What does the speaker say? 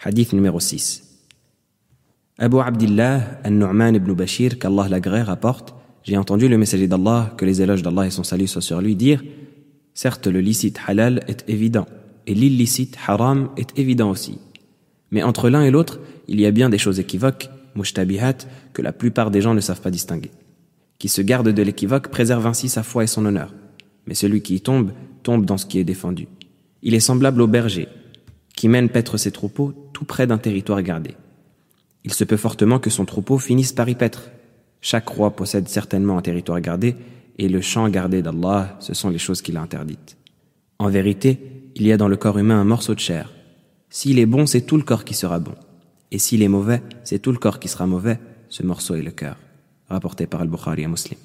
Hadith numéro 6. Abu Abdillah al-Nu'man ibn Bashir, qu'Allah l'agrée, rapporte J'ai entendu le messager d'Allah, que les éloges d'Allah et son salut soient sur lui, dire Certes, le licite halal est évident, et l'illicite haram est évident aussi. Mais entre l'un et l'autre, il y a bien des choses équivoques, mushtabihat, que la plupart des gens ne savent pas distinguer. Qui se garde de l'équivoque préserve ainsi sa foi et son honneur. Mais celui qui y tombe, tombe dans ce qui est défendu. Il est semblable au berger, qui mène paître ses troupeaux tout près d'un territoire gardé. Il se peut fortement que son troupeau finisse par y paître. Chaque roi possède certainement un territoire gardé, et le champ gardé d'Allah, ce sont les choses qu'il a interdites. En vérité, il y a dans le corps humain un morceau de chair. S'il est bon, c'est tout le corps qui sera bon. Et s'il est mauvais, c'est tout le corps qui sera mauvais. Ce morceau est le cœur. Rapporté par Al-Bukhari et Muslim.